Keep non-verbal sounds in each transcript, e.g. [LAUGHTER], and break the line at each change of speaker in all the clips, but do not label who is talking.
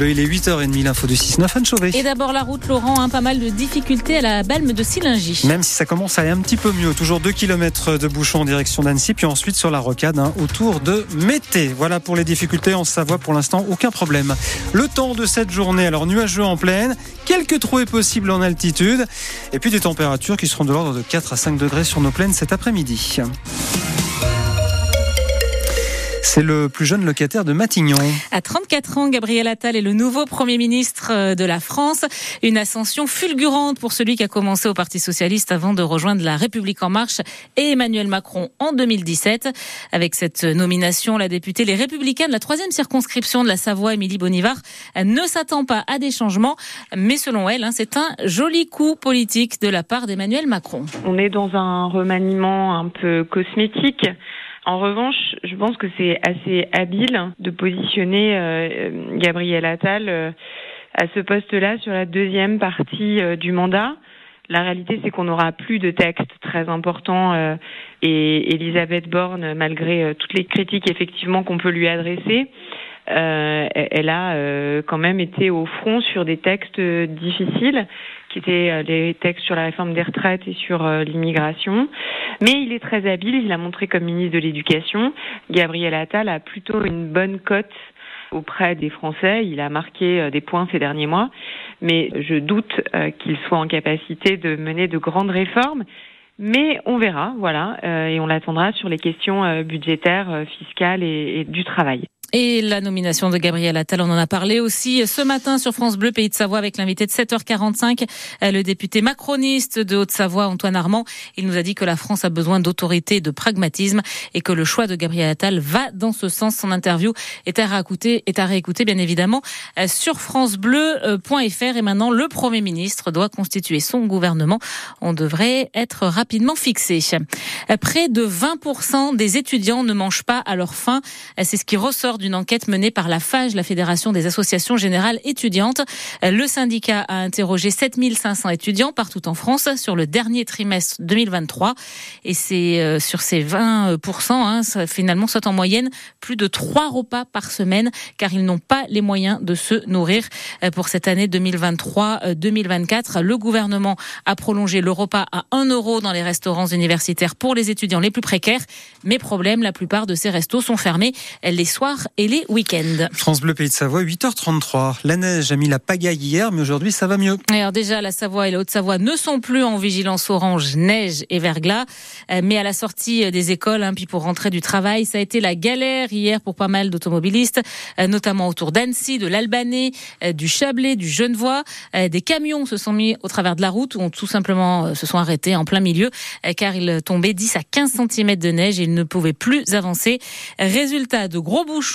Il est 8h30, l'info du 6-9, Anne Chauvet.
Et d'abord la route, Laurent, un pas mal de difficultés à la balme de Silingy.
Même si ça commence à aller un petit peu mieux, toujours 2 km de bouchon en direction d'Annecy, puis ensuite sur la rocade hein, autour de Mété. Voilà pour les difficultés en Savoie, pour l'instant, aucun problème. Le temps de cette journée, alors nuageux en pleine, quelques trouées possibles en altitude, et puis des températures qui seront de l'ordre de 4 à 5 degrés sur nos plaines cet après-midi. C'est le plus jeune locataire de Matignon.
À 34 ans, Gabriel Attal est le nouveau Premier ministre euh, de la France. Une ascension fulgurante pour celui qui a commencé au Parti Socialiste avant de rejoindre la République En Marche et Emmanuel Macron en 2017. Avec cette nomination, la députée Les Républicains de la troisième circonscription de la Savoie, Émilie Bonivard, ne s'attend pas à des changements. Mais selon elle, hein, c'est un joli coup politique de la part d'Emmanuel Macron.
On est dans un remaniement un peu cosmétique. En revanche, je pense que c'est assez habile de positionner euh, Gabriel Attal euh, à ce poste-là sur la deuxième partie euh, du mandat. La réalité, c'est qu'on n'aura plus de texte très important et Elisabeth Borne, malgré toutes les critiques effectivement qu'on peut lui adresser, euh, elle a euh, quand même été au front sur des textes difficiles, qui étaient euh, les textes sur la réforme des retraites et sur l'immigration. Mais il est très habile, il a montré comme ministre de l'Éducation. Gabriel Attal a plutôt une bonne cote auprès des Français. Il a marqué des points ces derniers mois, mais je doute qu'il soit en capacité de mener de grandes réformes. Mais on verra, voilà, et on l'attendra sur les questions budgétaires, fiscales et du travail.
Et la nomination de Gabriel Attal, on en a parlé aussi ce matin sur France Bleu, Pays de Savoie, avec l'invité de 7h45, le député macroniste de Haute-Savoie, Antoine Armand. Il nous a dit que la France a besoin d'autorité de pragmatisme et que le choix de Gabriel Attal va dans ce sens. Son interview est à réécouter, est à réécouter bien évidemment sur francebleu.fr. Et maintenant, le Premier ministre doit constituer son gouvernement. On devrait être rapidement fixé. Près de 20% des étudiants ne mangent pas à leur faim. C'est ce qui ressort d'une enquête menée par la FAGE, la Fédération des associations générales étudiantes. Le syndicat a interrogé 7500 étudiants partout en France sur le dernier trimestre 2023. Et c'est euh, sur ces 20%, hein, finalement, soit en moyenne plus de 3 repas par semaine, car ils n'ont pas les moyens de se nourrir. Euh, pour cette année 2023-2024, le gouvernement a prolongé le repas à 1 euro dans les restaurants universitaires pour les étudiants les plus précaires. Mais problème, la plupart de ces restos sont fermés les soirs et les week-ends.
France Bleu Pays de Savoie, 8h33. La neige a mis la pagaille hier, mais aujourd'hui ça va mieux.
Alors déjà, la Savoie et la Haute-Savoie ne sont plus en vigilance orange, neige et verglas. Euh, mais à la sortie des écoles, hein, puis pour rentrer du travail, ça a été la galère hier pour pas mal d'automobilistes, euh, notamment autour d'Annecy, de l'Albanais, euh, du Chablais, du Genevois. Des camions se sont mis au travers de la route ou tout simplement se sont arrêtés en plein milieu car il tombait 10 à 15 cm de neige et ils ne pouvaient plus avancer. Résultat de gros bouchons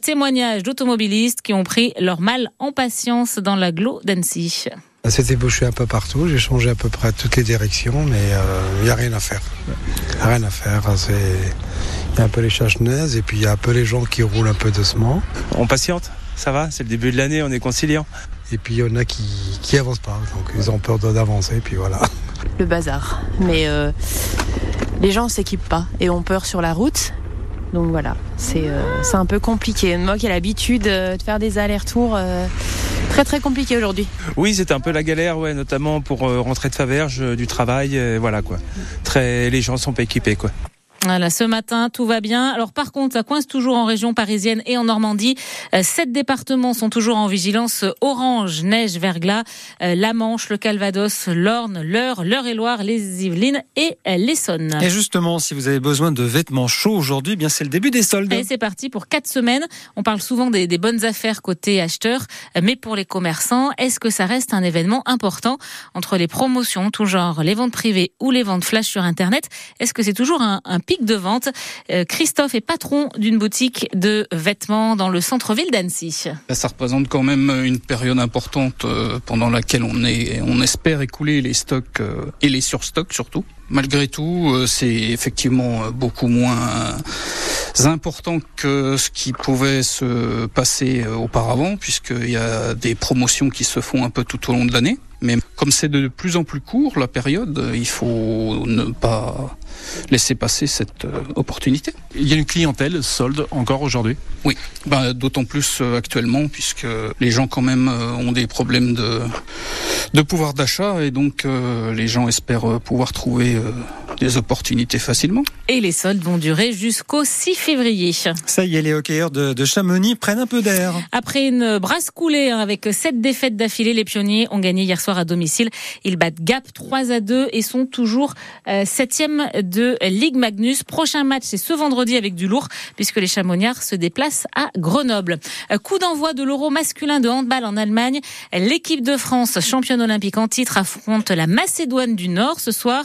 témoignage d'automobilistes qui ont pris leur mal en patience dans l'agglo d'Annecy.
C'était bouché un peu partout, j'ai changé à peu près toutes les directions, mais il euh, n'y a rien à faire. Rien à faire. Il y a un peu les chasse et puis il y a un peu les gens qui roulent un peu doucement.
On patiente, ça va, c'est le début de l'année, on est conciliant.
Et puis il y en a qui, qui avancent pas, donc ils ont peur d'avancer, puis voilà.
Le bazar. Mais euh, les gens s'équipent pas et ont peur sur la route. Donc voilà, euh, c'est un peu compliqué. Moi qui ai l'habitude euh, de faire des allers-retours, euh, très très compliqué aujourd'hui.
Oui, c'était un peu la galère, ouais, notamment pour rentrer de Faverges, du travail, voilà quoi. Très, les gens sont pas équipés quoi.
Voilà, ce matin, tout va bien. Alors par contre, ça coince toujours en région parisienne et en Normandie. Euh, sept départements sont toujours en vigilance orange, neige, verglas, euh, la Manche, le Calvados, l'Orne, l'Eure, l'Eure-et-Loire, les Yvelines et euh, l'Essonne.
Et justement, si vous avez besoin de vêtements chauds aujourd'hui, eh bien c'est le début des soldes.
Et c'est parti pour quatre semaines. On parle souvent des, des bonnes affaires côté acheteur, mais pour les commerçants, est-ce que ça reste un événement important entre les promotions, tout genre, les ventes privées ou les ventes flash sur Internet? Est-ce que c'est toujours un, un pic de vente. Euh, Christophe est patron d'une boutique de vêtements dans le centre-ville d'Annecy.
Ça représente quand même une période importante euh, pendant laquelle on, est, on espère écouler les stocks euh, et les surstocks surtout. Malgré tout, c'est effectivement beaucoup moins important que ce qui pouvait se passer auparavant, puisqu'il y a des promotions qui se font un peu tout au long de l'année. Mais comme c'est de plus en plus court la période, il faut ne pas laisser passer cette euh, opportunité.
Il y a une clientèle solde encore aujourd'hui?
Oui, bah, d'autant plus euh, actuellement puisque les gens quand même euh, ont des problèmes de, de pouvoir d'achat et donc les gens espèrent pouvoir trouver des opportunités facilement.
Et les soldes vont durer jusqu'au 6 février.
Ça y est, les hockeyeurs de, de Chamonix prennent un peu d'air.
Après une brasse coulée hein, avec sept défaites d'affilée, les pionniers ont gagné hier soir à domicile. Ils battent Gap 3 à 2 et sont toujours euh, septième de Ligue Magnus. Prochain match, c'est ce vendredi avec du lourd puisque les Chamonniards se déplacent à Grenoble. Euh, coup d'envoi de l'Euro masculin de handball en Allemagne. L'équipe de France, championne olympique en titre, affronte la Macédoine du Nord ce soir.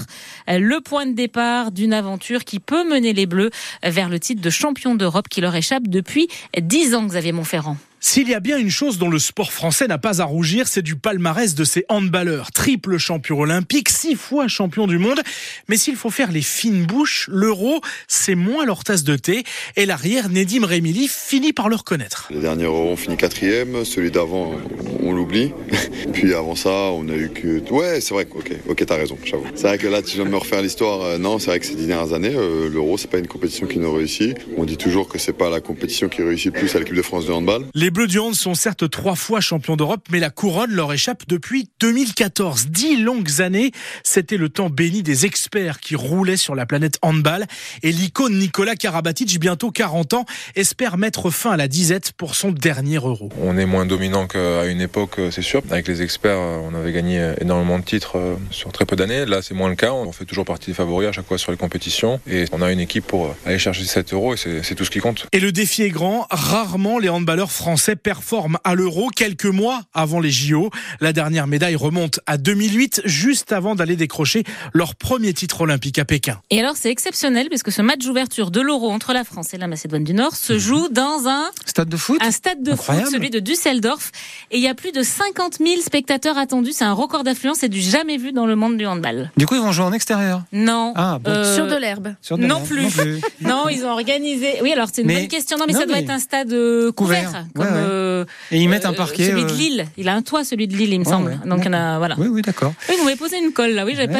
Euh, le point départ d'une aventure qui peut mener les Bleus vers le titre de champion d'Europe qui leur échappe depuis 10 ans, Xavier Montferrand.
S'il y a bien une chose dont le sport français n'a pas à rougir, c'est du palmarès de ses handballeurs. Triple champion olympique, six fois champion du monde. Mais s'il faut faire les fines bouches, l'euro, c'est moins leur tasse de thé. Et l'arrière, Nedim Remili, finit par le reconnaître.
Le dernier euro, on finit quatrième. Celui d'avant, on l'oublie. [LAUGHS] Puis avant ça, on a eu que... Ouais, c'est vrai, ok, ok, t'as raison, j'avoue. C'est vrai que là, tu viens de me refaire l'histoire. Euh, non, c'est vrai que ces dix dernières années, euh, l'euro, c'est pas une compétition qui nous réussit. On dit toujours que c'est pas la compétition qui réussit plus à l'équipe de France de handball.
Les Bleus du Hand sont certes trois fois champions d'Europe, mais la couronne leur échappe depuis 2014. Dix longues années, c'était le temps béni des experts qui roulaient sur la planète handball. Et l'icône Nicolas Karabatic, bientôt 40 ans, espère mettre fin à la disette pour son dernier Euro.
On est moins dominant qu'à une époque, c'est sûr. Avec les experts, on avait gagné énormément de titres euh, sur très peu d'années. Là, c'est moins le cas. On fait toujours partie des favoris à chaque fois sur les compétitions. Et on a une équipe pour aller chercher 7 euros et c'est tout ce qui compte.
Et le défi est grand. Rarement les handballeurs français perdent forme à l'Euro quelques mois avant les JO. La dernière médaille remonte à 2008, juste avant d'aller décrocher leur premier titre olympique à Pékin.
Et alors c'est exceptionnel parce que ce match d'ouverture de l'Euro entre la France et la Macédoine du Nord se mhm. joue dans un
stade de foot.
Un stade de foot, celui de Düsseldorf. Et il y a plus de 50 000 spectateurs attendus. C'est un record d'affluence et du jamais vu dans le monde du handball.
Du coup, ils vont jouer en extérieur
Non.
Ah, euh, sur de l'herbe
non, plus. [LAUGHS] non, ils ont organisé. Oui, alors c'est une bonne question. Non, mais ça doit être un stade euh, couvert, comme. Euh,
et ils mettent un euh, parquet.
Celui de Lille. Il a un toit, celui de Lille, il me semble. Donc, on a, voilà.
Oui, oui, d'accord.
Oui, vous m'avez posé une colle, là. Oui, j'avais pas